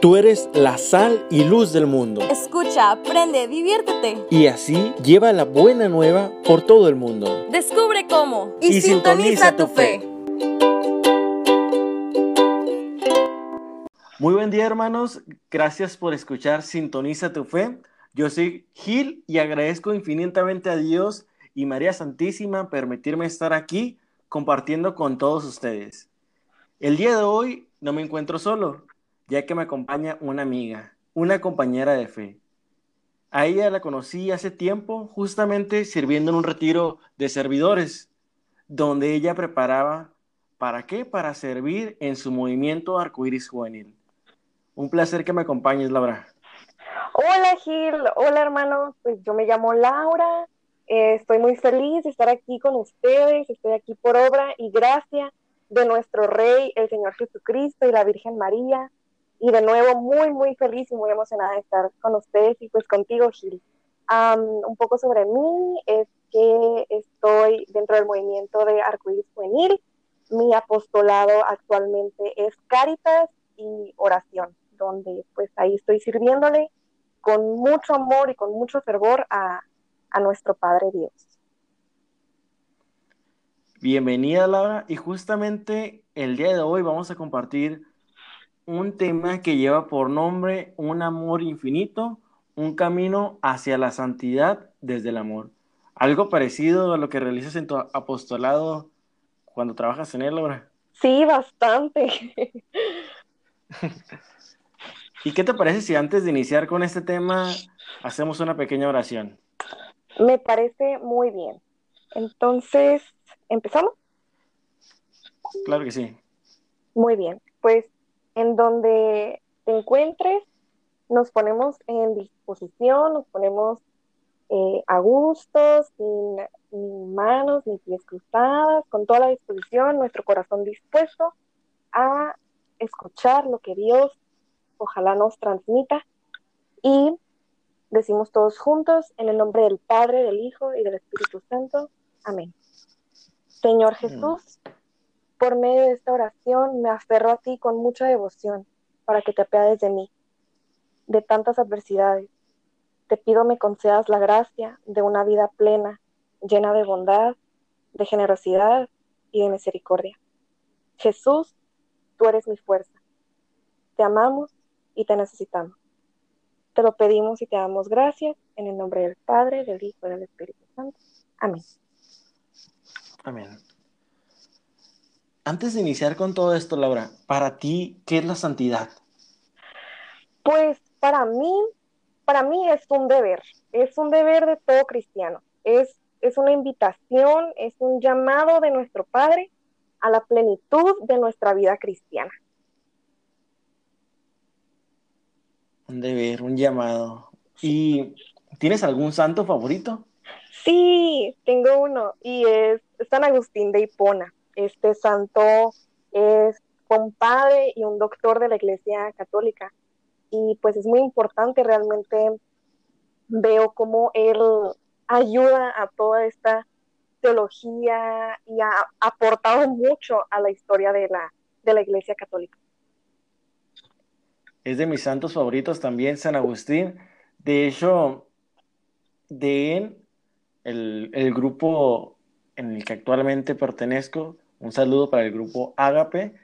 Tú eres la sal y luz del mundo. Escucha, aprende, diviértete. Y así lleva la buena nueva por todo el mundo. Descubre cómo. Y sintoniza tu fe. Muy buen día hermanos, gracias por escuchar Sintoniza tu fe. Yo soy Gil y agradezco infinitamente a Dios y María Santísima permitirme estar aquí compartiendo con todos ustedes. El día de hoy no me encuentro solo, ya que me acompaña una amiga, una compañera de fe. A ella la conocí hace tiempo, justamente sirviendo en un retiro de servidores, donde ella preparaba, ¿para qué? Para servir en su movimiento arcoíris juvenil. Un placer que me acompañes, Laura. Hola Gil, hola hermano, pues yo me llamo Laura, eh, estoy muy feliz de estar aquí con ustedes, estoy aquí por obra y gracia de nuestro Rey, el Señor Jesucristo y la Virgen María, y de nuevo muy, muy feliz y muy emocionada de estar con ustedes y pues contigo, Gil. un poco sobre mí es que estoy dentro del movimiento de Arcoíris Juvenil. Mi apostolado actualmente es Cáritas y oración, donde pues ahí estoy sirviéndole con mucho amor y con mucho fervor a, a nuestro Padre Dios. Bienvenida Laura y justamente el día de hoy vamos a compartir un tema que lleva por nombre un amor infinito, un camino hacia la santidad desde el amor. Algo parecido a lo que realizas en tu apostolado cuando trabajas en él, Laura. Sí, bastante. ¿Y qué te parece si antes de iniciar con este tema hacemos una pequeña oración? Me parece muy bien. Entonces, ¿empezamos? Claro que sí. Muy bien. Pues en donde te encuentres, nos ponemos en disposición, nos ponemos eh, a gusto, sin, ni manos ni pies cruzadas, con toda la disposición, nuestro corazón dispuesto a escuchar lo que Dios ojalá nos transmita y decimos todos juntos en el nombre del Padre, del Hijo y del Espíritu Santo. Amén. Señor Jesús, por medio de esta oración me aferro a ti con mucha devoción para que te apiades de mí, de tantas adversidades. Te pido me concedas la gracia de una vida plena, llena de bondad, de generosidad y de misericordia. Jesús, tú eres mi fuerza. Te amamos y te necesitamos. Te lo pedimos y te damos gracias en el nombre del Padre, del Hijo y del Espíritu Santo. Amén. Amén. Antes de iniciar con todo esto, Laura, para ti, ¿qué es la santidad? Pues para mí, para mí es un deber, es un deber de todo cristiano, es, es una invitación, es un llamado de nuestro Padre a la plenitud de nuestra vida cristiana. Un deber, un llamado. ¿Y tienes algún santo favorito? Sí, tengo uno y es San Agustín de Hipona. Este santo es un padre y un doctor de la Iglesia Católica. Y pues es muy importante realmente veo cómo él ayuda a toda esta teología y ha aportado mucho a la historia de la, de la Iglesia Católica. Es de mis santos favoritos también, San Agustín. De hecho, de él, el, el grupo en el que actualmente pertenezco, un saludo para el grupo Ágape.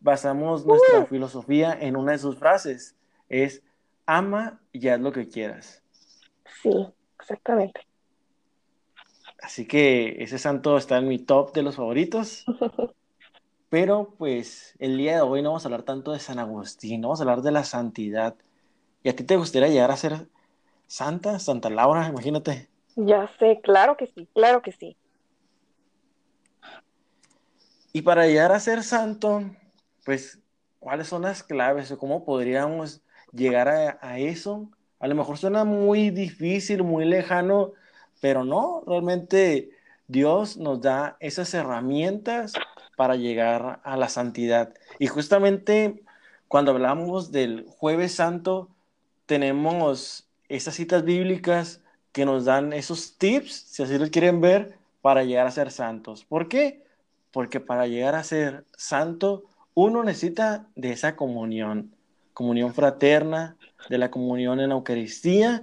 Basamos nuestra filosofía en una de sus frases. Es ama y haz lo que quieras. Sí, exactamente. Así que ese santo está en mi top de los favoritos. Pero pues el día de hoy no vamos a hablar tanto de San Agustín, vamos a hablar de la santidad. ¿Y a ti te gustaría llegar a ser santa, Santa Laura? Imagínate. Ya sé, claro que sí, claro que sí. Y para llegar a ser santo, pues, ¿cuáles son las claves o cómo podríamos llegar a, eso? A lo mejor suena muy difícil, muy lejano, pero no, realmente Dios nos da esas herramientas para llegar a la santidad. Y justamente cuando hablamos del jueves santo, tenemos esas citas bíblicas que nos dan esos tips, si así lo quieren ver, para llegar a ser santos. ¿Por qué? Porque para llegar a ser santo, uno necesita de esa comunión comunión fraterna, de la comunión en la Eucaristía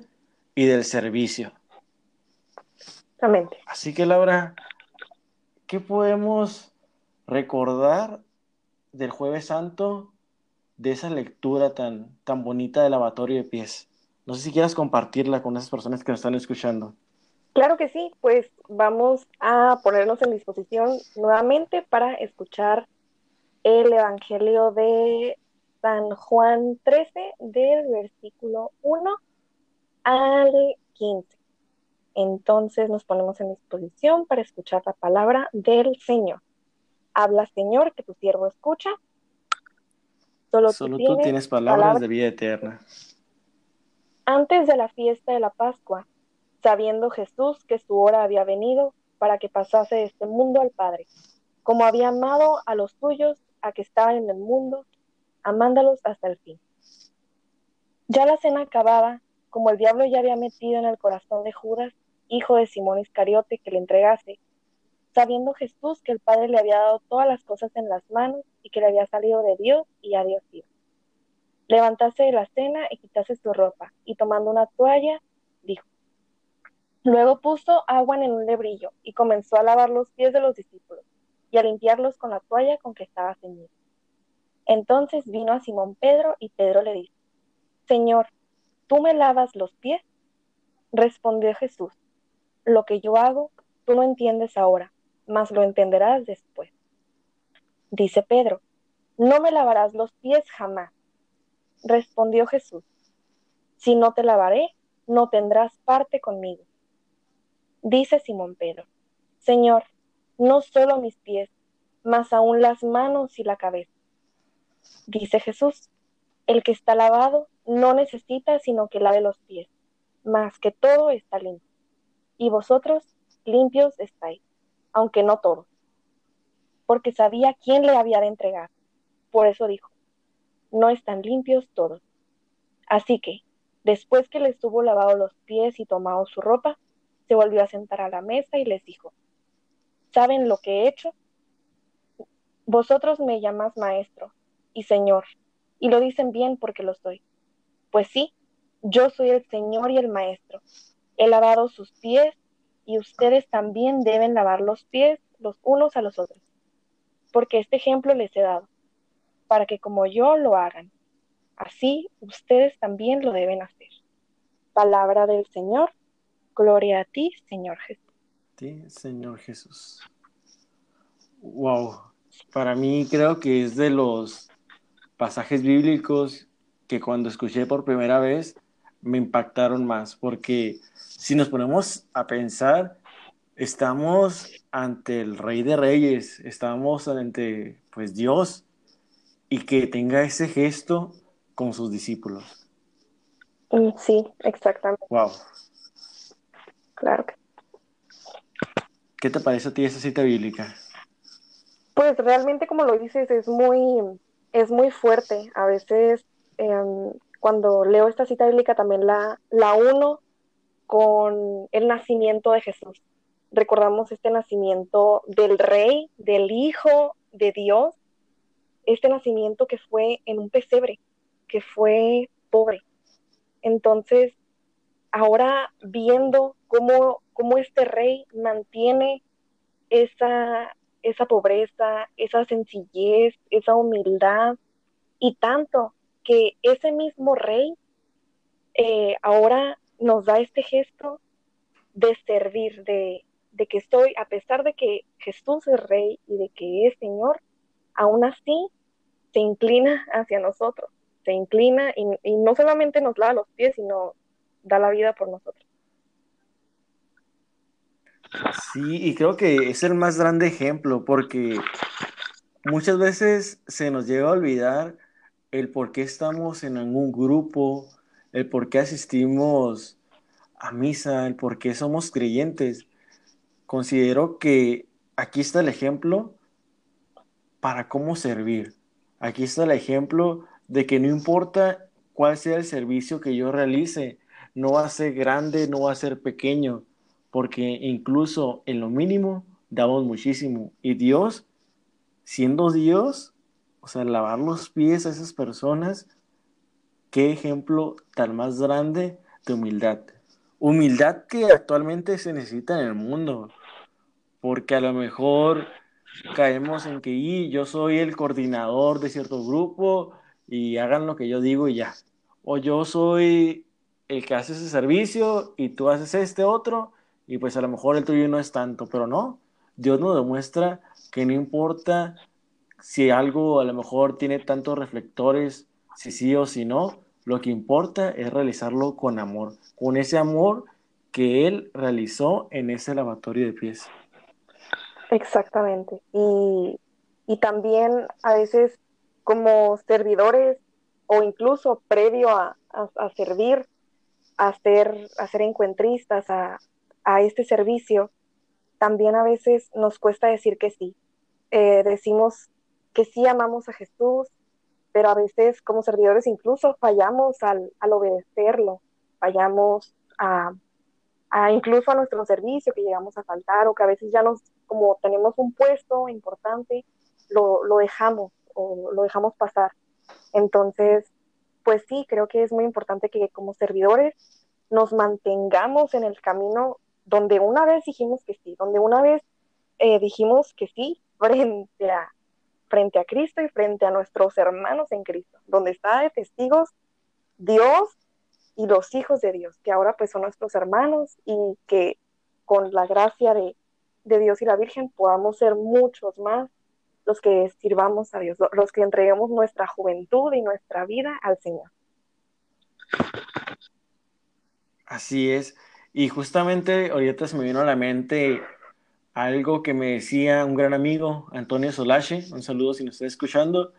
y del servicio. Exactamente. Así que Laura, ¿qué podemos recordar del jueves santo de esa lectura tan, tan bonita del lavatorio de pies? No sé si quieras compartirla con esas personas que nos están escuchando. Claro que sí, pues vamos a ponernos en disposición nuevamente para escuchar el Evangelio de San Juan 13 del versículo 1 al 15. Entonces nos ponemos en disposición para escuchar la palabra del Señor. Habla, Señor, que tu siervo escucha. Solo, tú, tienes, palabras de vida eterna. Antes de la fiesta de la Pascua, sabiendo Jesús que su hora había venido para que pasase de este mundo al Padre, como había amado a los suyos a que estaban en el mundo, amándolos hasta el fin. Ya la cena acababa, como el diablo ya había metido en el corazón de Judas, hijo de Simón Iscariote, que le entregase, sabiendo Jesús que el Padre le había dado todas las cosas en las manos y que le había salido de Dios y a Dios iba. Levantase de la cena y quitase su ropa, y tomando una toalla. Luego puso agua en un lebrillo y comenzó a lavar los pies de los discípulos y a limpiarlos con la toalla con que estaba ceñido. Entonces vino a Simón Pedro y Pedro le dijo, Señor, ¿tú me lavas los pies? Respondió Jesús, lo que yo hago, tú no entiendes ahora, mas lo entenderás después. Dice Pedro, no me lavarás los pies jamás. Respondió Jesús, si no te lavaré, no tendrás parte conmigo. Dice Simón Pedro, Señor, no solo mis pies, mas aún las manos y la cabeza. Dice Jesús, el que está lavado no necesita sino que lave los pies, mas que todo está limpio. Y vosotros limpios estáis, aunque no todos. Porque sabía quién le había de entregar. Por eso dijo, no están limpios todos. Así que, después que les tuvo lavado los pies y tomado su ropa, se volvió a sentar a la mesa y les dijo, ¿saben lo que he hecho? Vosotros me llamáis maestro y señor, y lo dicen bien porque lo soy. Pues sí, yo soy el señor y el maestro. He lavado sus pies y ustedes también deben lavar los pies los unos a los otros, porque este ejemplo les he dado, para que como yo lo hagan, así ustedes también lo deben hacer. Palabra del Señor, gloria a ti, Señor Jesús. Sí, Señor Jesús. Wow, para mí creo que es de los pasajes bíblicos que cuando escuché por primera vez me impactaron más, porque si nos ponemos a pensar, estamos ante el Rey de Reyes, estamos ante pues Dios y que tenga ese gesto con sus discípulos. Mm, sí, exactamente. Wow. Claro que ¿Qué te parece a ti esa cita bíblica? Pues realmente, como lo dices, es muy, es muy fuerte. A veces, em, cuando leo esta cita bíblica, también la, la uno con el nacimiento de Jesús. Recordamos este nacimiento del Rey, del Hijo de Dios, este nacimiento que fue en un pesebre, que fue pobre. Entonces, ahora viendo cómo cómo este rey mantiene esa, esa pobreza, esa sencillez, esa humildad, y tanto que ese mismo rey eh, ahora nos da este gesto de servir, de, de que estoy, a pesar de que Jesús es rey y de que es Señor, aún así se inclina hacia nosotros, se inclina y, y no solamente nos lava los pies, sino da la vida por nosotros. Sí, y creo que es el más grande ejemplo porque muchas veces se nos llega a olvidar el por qué estamos en algún grupo, el por qué asistimos a misa, el por qué somos creyentes. Considero que aquí está el ejemplo para cómo servir. Aquí está el ejemplo de que no importa cuál sea el servicio que yo realice, no va a ser grande, no va a ser pequeño, porque incluso en lo mínimo damos muchísimo. Y Dios, siendo Dios, o sea, lavar los pies a esas personas, qué ejemplo tan más grande de humildad. Humildad que actualmente se necesita en el mundo, porque a lo mejor caemos en que y, yo soy el coordinador de cierto grupo y hagan lo que yo digo y ya. O yo soy el que hace ese servicio y tú haces este otro y pues a lo mejor el tuyo no es tanto, pero no. Dios nos demuestra que no importa si algo a lo mejor tiene tantos reflectores, si sí o si no, lo que importa es realizarlo con amor, con ese amor que Él realizó en ese lavatorio de pies. Exactamente. Y, también a veces como servidores o incluso previo a, servir, a ser, a encuentristas, a, a, este servicio, también a veces nos cuesta decir que sí. Eh, decimos que sí amamos a Jesús, pero a veces como servidores incluso fallamos al, al obedecerlo, fallamos a, a, incluso a nuestro servicio que llegamos a faltar o que a veces ya nos como tenemos un puesto importante, lo, lo dejamos o lo dejamos pasar. Entonces, pues sí, creo que es muy importante que como servidores nos mantengamos en el camino donde una vez dijimos que sí, donde una vez eh, dijimos que sí frente a, frente a Cristo y frente a nuestros hermanos en Cristo, donde está de testigos Dios y los hijos de Dios, que ahora pues son nuestros hermanos y que con la gracia de, de Dios y la Virgen podamos ser muchos más los que sirvamos a Dios, los que entreguemos nuestra juventud y nuestra vida al Señor. Así es. Y justamente ahorita se me vino a la mente algo que me decía un gran amigo, Antonio Solache, un saludo si nos está escuchando,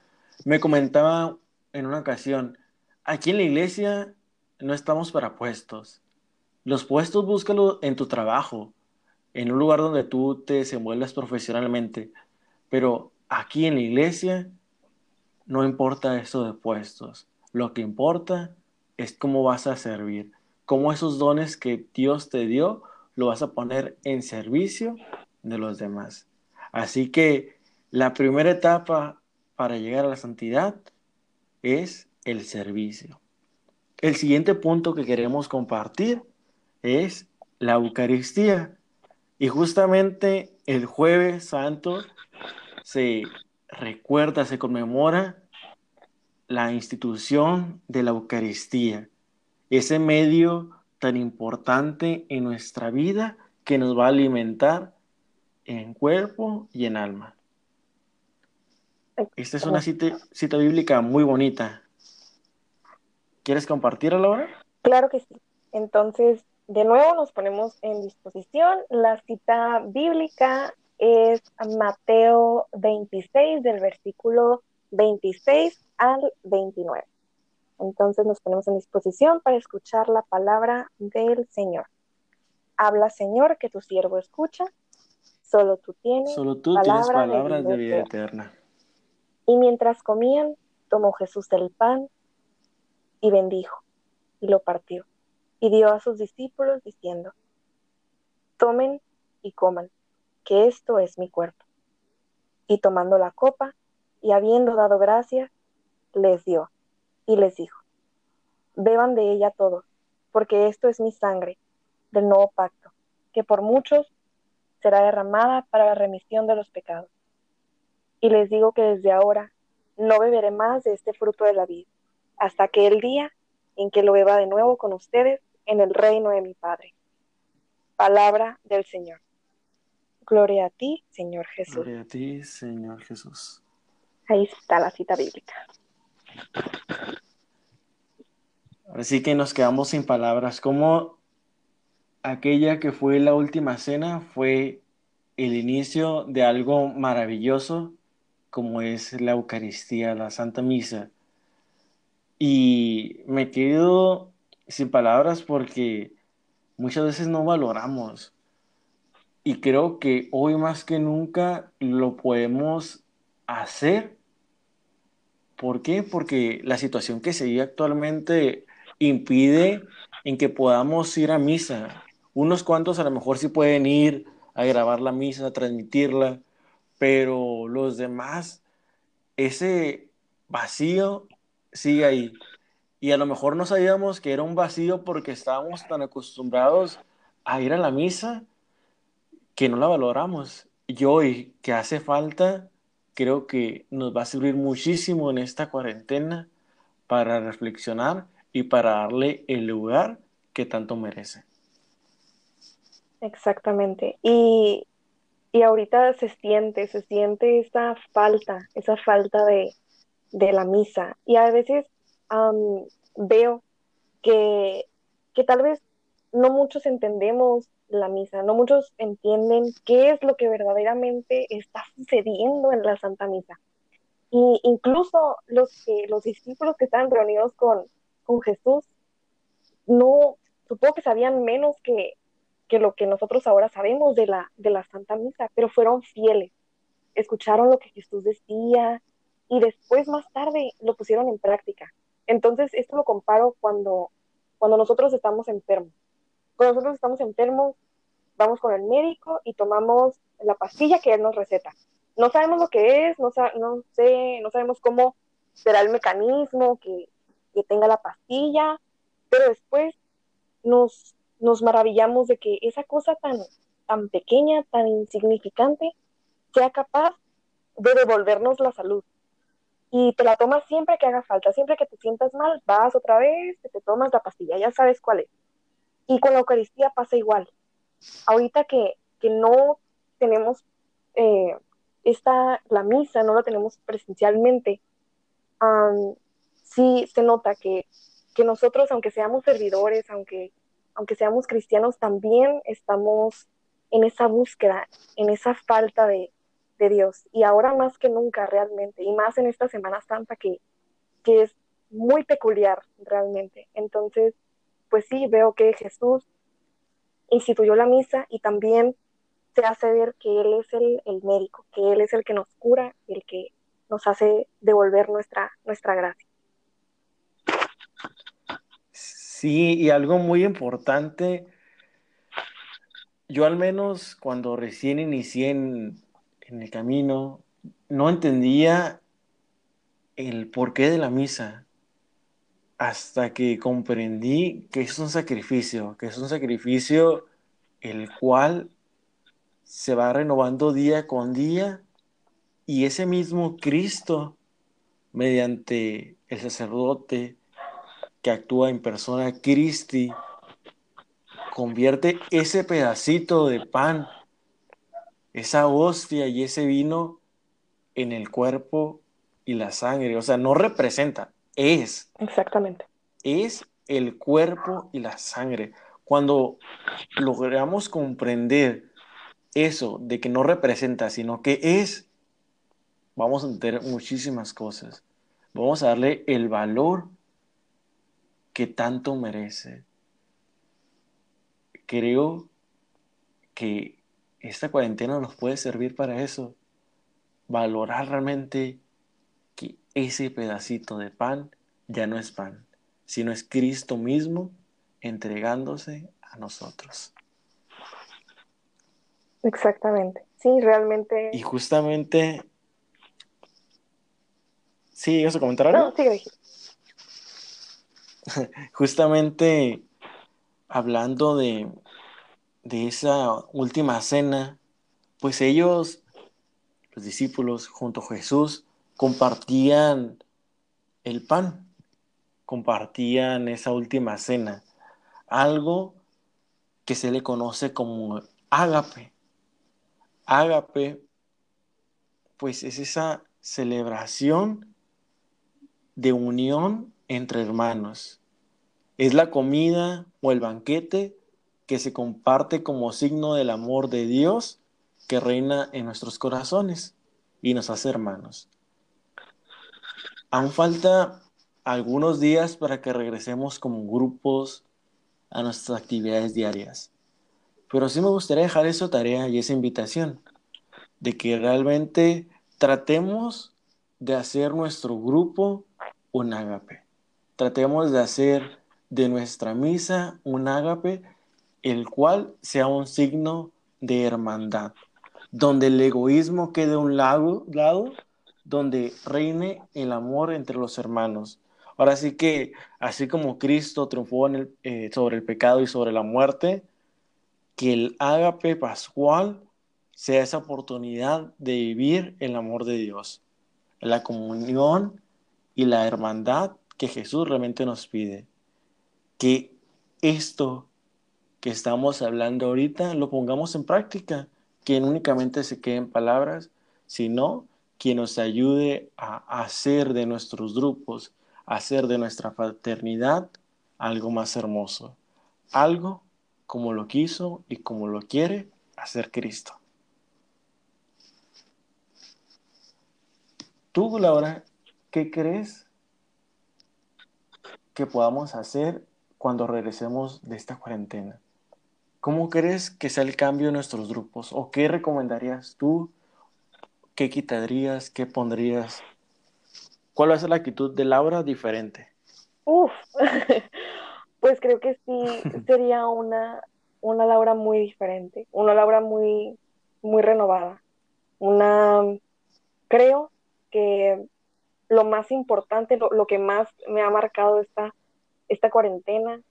me comentaba en una ocasión, aquí en la iglesia no estamos para puestos. Los puestos búscalo en tu trabajo, en un lugar donde tú te desenvuelvas profesionalmente. Pero aquí en la iglesia no importa eso de puestos. Lo que importa es cómo vas a servir, cómo esos dones que Dios te dio lo vas a poner en servicio de los demás. Así que la primera etapa para llegar a la santidad es el servicio. El siguiente punto que queremos compartir es la Eucaristía. Y justamente el jueves santo se recuerda, se conmemora la institución de la Eucaristía, ese medio tan importante en nuestra vida que nos va a alimentar en cuerpo y en alma. Esta es una cita, bíblica muy bonita. ¿Quieres compartirla ahora? Claro que sí. Entonces, de nuevo nos ponemos en disposición. La cita bíblica es Mateo 26, del versículo 26 al 29. Entonces nos ponemos en disposición para escuchar la palabra del Señor. Habla, Señor, que tu siervo escucha. Solo tú tienes, Solo tú tienes palabras de vida eterna. Y mientras comían, tomó Jesús el pan y bendijo, y lo partió, y dio a sus discípulos diciendo, tomen y coman, que esto es mi cuerpo. Y tomando la copa, y habiendo dado gracias, les dio, y les dijo, beban de ella todos, porque esto es mi sangre del nuevo pacto, que por muchos será derramada para la remisión de los pecados. Y les digo que desde ahora no beberé más de este fruto de la vida hasta aquel día en que lo beba de nuevo con ustedes en el reino de mi Padre. Palabra del Señor. Gloria a ti, Señor Jesús. Gloria a ti, Señor Jesús. Ahí está la cita bíblica. Así que nos quedamos sin palabras. Como aquella que fue la última cena fue el inicio de algo maravilloso como es la Eucaristía, la Santa Misa y me quedo sin palabras porque muchas veces no valoramos. Y creo que hoy más que nunca lo podemos hacer. ¿Por qué? Porque la situación que se vive actualmente impide en que podamos ir a misa. Unos cuantos a lo mejor sí pueden ir a grabar la misa, a transmitirla, pero los demás, ese vacío sigue ahí. y a lo mejor no sabíamos que era un vacío porque estábamos tan acostumbrados a ir a la misa que no la valoramos. Y hoy que hace falta, creo que nos va a servir muchísimo en esta cuarentena para reflexionar y para darle el lugar que tanto merece. Exactamente. Y, y ahorita se siente, se siente esa falta, esa falta de, de la misa. Y a veces veo que, que tal vez no muchos entendemos la misa, no muchos entienden qué es lo que verdaderamente está sucediendo en la Santa Misa. Y incluso los, los discípulos que estaban reunidos con, con Jesús, no, supongo que sabían menos que, que lo que nosotros ahora sabemos de la, de la Santa Misa, pero fueron fieles, escucharon lo que Jesús decía y después más tarde lo pusieron en práctica. Entonces, esto lo comparo cuando, cuando nosotros estamos enfermos. Cuando nosotros estamos enfermos, vamos con el médico y tomamos la pastilla que él nos receta. No sabemos lo que es, no, no, sé, no sabemos cómo será el mecanismo que, que tenga la pastilla, pero después nos, nos maravillamos de que esa cosa tan, tan pequeña, tan insignificante, sea capaz de devolvernos la salud. Y te la tomas siempre que haga falta, siempre que te sientas mal, vas otra vez, te, tomas la pastilla, ya sabes cuál es. Y con la Eucaristía pasa igual. Ahorita que, que no tenemos eh, esta, la misa, no la tenemos presencialmente, sí se nota que, que nosotros, aunque seamos servidores, aunque aunque seamos cristianos, también estamos en esa búsqueda, en esa falta de, Dios. Y ahora más que nunca realmente, y más en esta Semana Santa que, que es muy peculiar realmente. Entonces, pues sí, veo que Jesús instituyó la misa y también se hace ver que Él es el, el, médico, que Él es el que nos cura, el que nos hace devolver nuestra, nuestra gracia. Sí, y algo muy importante, yo al menos cuando recién inicié en, el camino, no entendía el porqué de la misa hasta que comprendí que es un sacrificio, que es un sacrificio el cual se va renovando día con día y ese mismo Cristo, mediante el sacerdote, que actúa en persona, Cristi, convierte ese pedacito de pan, esa hostia y ese vino en el cuerpo y la sangre. O sea, no representa, es. Exactamente. Es el cuerpo y la sangre. Cuando logramos comprender eso de que no representa, sino que es, vamos a entender muchísimas cosas. Vamos a darle el valor que tanto merece. Creo que esta cuarentena nos puede servir para eso, valorar realmente que ese pedacito de pan ya no es pan, sino es Cristo mismo entregándose a nosotros. Exactamente, sí, realmente. Y justamente... ¿Sí, ¿ibas a comentar algo? No, sigue, justamente hablando de, esa última cena, pues ellos, los discípulos, junto a Jesús, compartían el pan, compartían esa última cena, algo que se le conoce como ágape. Ágape, pues es esa celebración de unión entre hermanos. Es la comida o el banquete que se comparte como signo del amor de Dios que reina en nuestros corazones y nos hace hermanos. Aún falta algunos días para que regresemos como grupos a nuestras actividades diarias. Pero sí me gustaría dejar esa tarea y esa invitación de que realmente tratemos de hacer nuestro grupo un ágape. Tratemos de hacer de nuestra misa un ágape, el cual sea un signo de hermandad, donde el egoísmo quede a un lado, lado, donde reine el amor entre los hermanos. Ahora sí que, así como Cristo triunfó eh, sobre el pecado y sobre la muerte, que el ágape pascual sea esa oportunidad de vivir el amor de Dios, la comunión y la hermandad que Jesús realmente nos pide. Que esto que estamos hablando ahorita lo pongamos en práctica, que no únicamente se queden palabras, sino que nos ayude a hacer de nuestros grupos, a hacer de nuestra fraternidad algo más hermoso, algo como lo quiso y como lo quiere hacer Cristo. Tú, Laura, ¿qué crees que podamos hacer cuando regresemos de esta cuarentena? ¿Cómo crees que sea el cambio en nuestros grupos? ¿O qué recomendarías tú? ¿Qué quitarías? ¿Qué pondrías? ¿Cuál va a ser la actitud de Laura diferente? Uf, pues creo que sí sería una, una Laura muy diferente, una Laura muy, muy renovada. Una, creo que lo más importante, lo, lo que más me ha marcado esta, esta cuarentena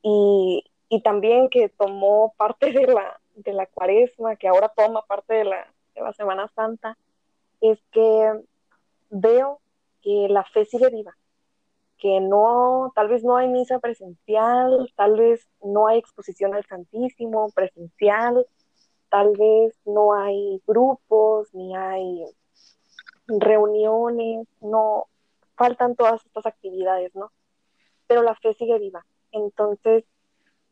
y, y también que tomó parte de la, de la cuaresma, que ahora toma parte de la, de la Semana Santa, es que veo que la fe sigue viva, que no, tal vez no hay misa presencial, tal vez no hay exposición al Santísimo presencial, tal vez no hay grupos, ni hay reuniones, no, faltan todas estas actividades, ¿no? Pero la fe sigue viva. Entonces,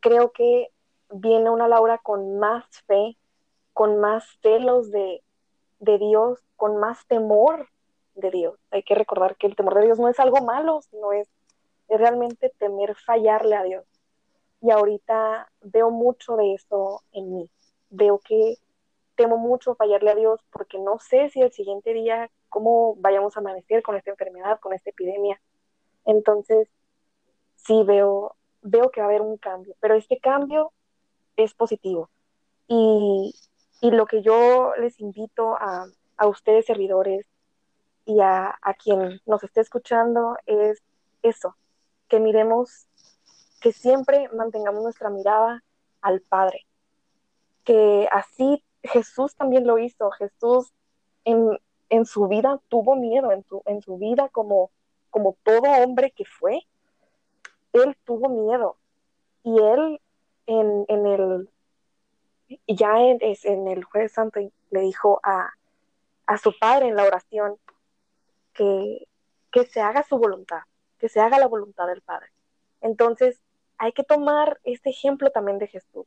creo que viene una Laura con más fe, con más celos de, Dios, con más temor de Dios. Hay que recordar que el temor de Dios no es algo malo, sino es, es realmente temer fallarle a Dios. Y ahorita veo mucho de eso en mí. Veo que temo mucho fallarle a Dios porque no sé si el siguiente día cómo vayamos a amanecer con esta enfermedad, con esta epidemia. Entonces, sí veo veo que va a haber un cambio, pero este cambio es positivo. Y, lo que yo les invito a, ustedes servidores y a, a, quien nos esté escuchando es eso, que miremos, que siempre mantengamos nuestra mirada al Padre, que así Jesús también lo hizo, Jesús en, en su vida tuvo miedo, en en su vida como, como todo hombre que fue, él tuvo miedo y él en, en el, ya en, en, el jueves santo le dijo a, a su padre en la oración que, que se haga su voluntad, que se haga la voluntad del Padre. Entonces, hay que tomar este ejemplo también de Jesús,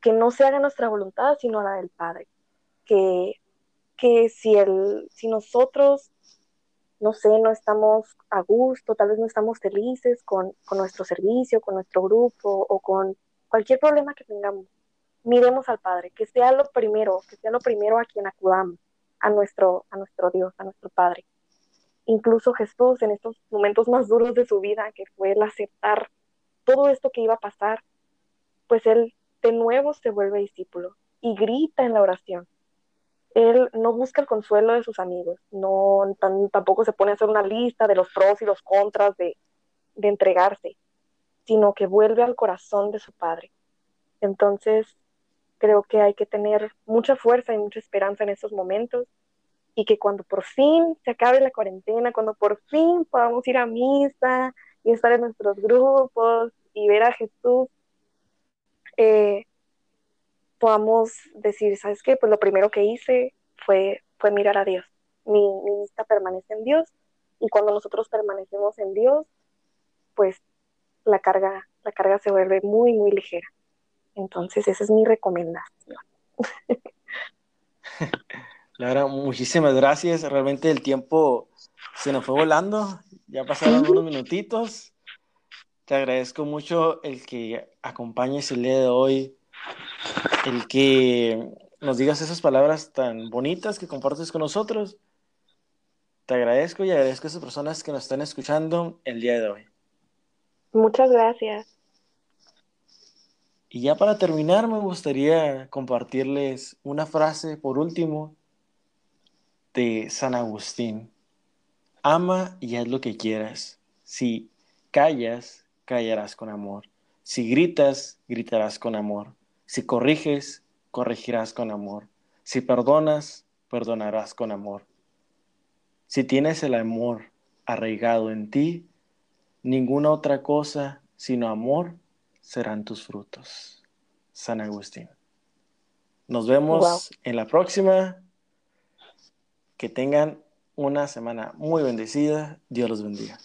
que no se haga nuestra voluntad, sino la del Padre, que, que si, el, si nosotros no sé, no estamos a gusto, tal vez no estamos felices con, nuestro servicio, con nuestro grupo o con cualquier problema que tengamos, miremos al Padre, que sea lo primero, que sea lo primero a quien acudamos, a nuestro, a nuestro Dios, a nuestro Padre. Incluso Jesús en estos momentos más duros de su vida, que fue el aceptar todo esto que iba a pasar, pues él de nuevo se vuelve discípulo y grita en la oración, él no busca el consuelo de sus amigos, no tampoco se pone a hacer una lista de los pros y los contras de, de entregarse, sino que vuelve al corazón de su padre. Entonces, creo que hay que tener mucha fuerza y mucha esperanza en estos momentos y que cuando por fin se acabe la cuarentena, cuando por fin podamos ir a misa y estar en nuestros grupos y ver a Jesús, eh, podamos decir, ¿sabes qué? Pues lo primero que hice fue, fue mirar a Dios. Mi, vista permanece en Dios y cuando nosotros permanecemos en Dios, pues la carga, la carga se vuelve muy, muy ligera. Entonces, esa es mi recomendación. Laura, muchísimas gracias. Realmente el tiempo se nos fue volando. Ya pasaron unos minutitos. Te agradezco mucho el que acompañes el día de hoy el que nos digas esas palabras tan bonitas que compartes con nosotros. Te agradezco y agradezco a esas personas que nos están escuchando el día de hoy. Muchas gracias. Y ya para terminar, me gustaría compartirles una frase por último de San Agustín. Ama y haz lo que quieras. Si callas, callarás con amor. Si gritas, gritarás con amor. Si corriges, corregirás con amor. Si perdonas, perdonarás con amor. Si tienes el amor arraigado en ti, ninguna otra cosa sino amor serán tus frutos. San Agustín. Nos vemos en la próxima. Que tengan una semana muy bendecida. Dios los bendiga.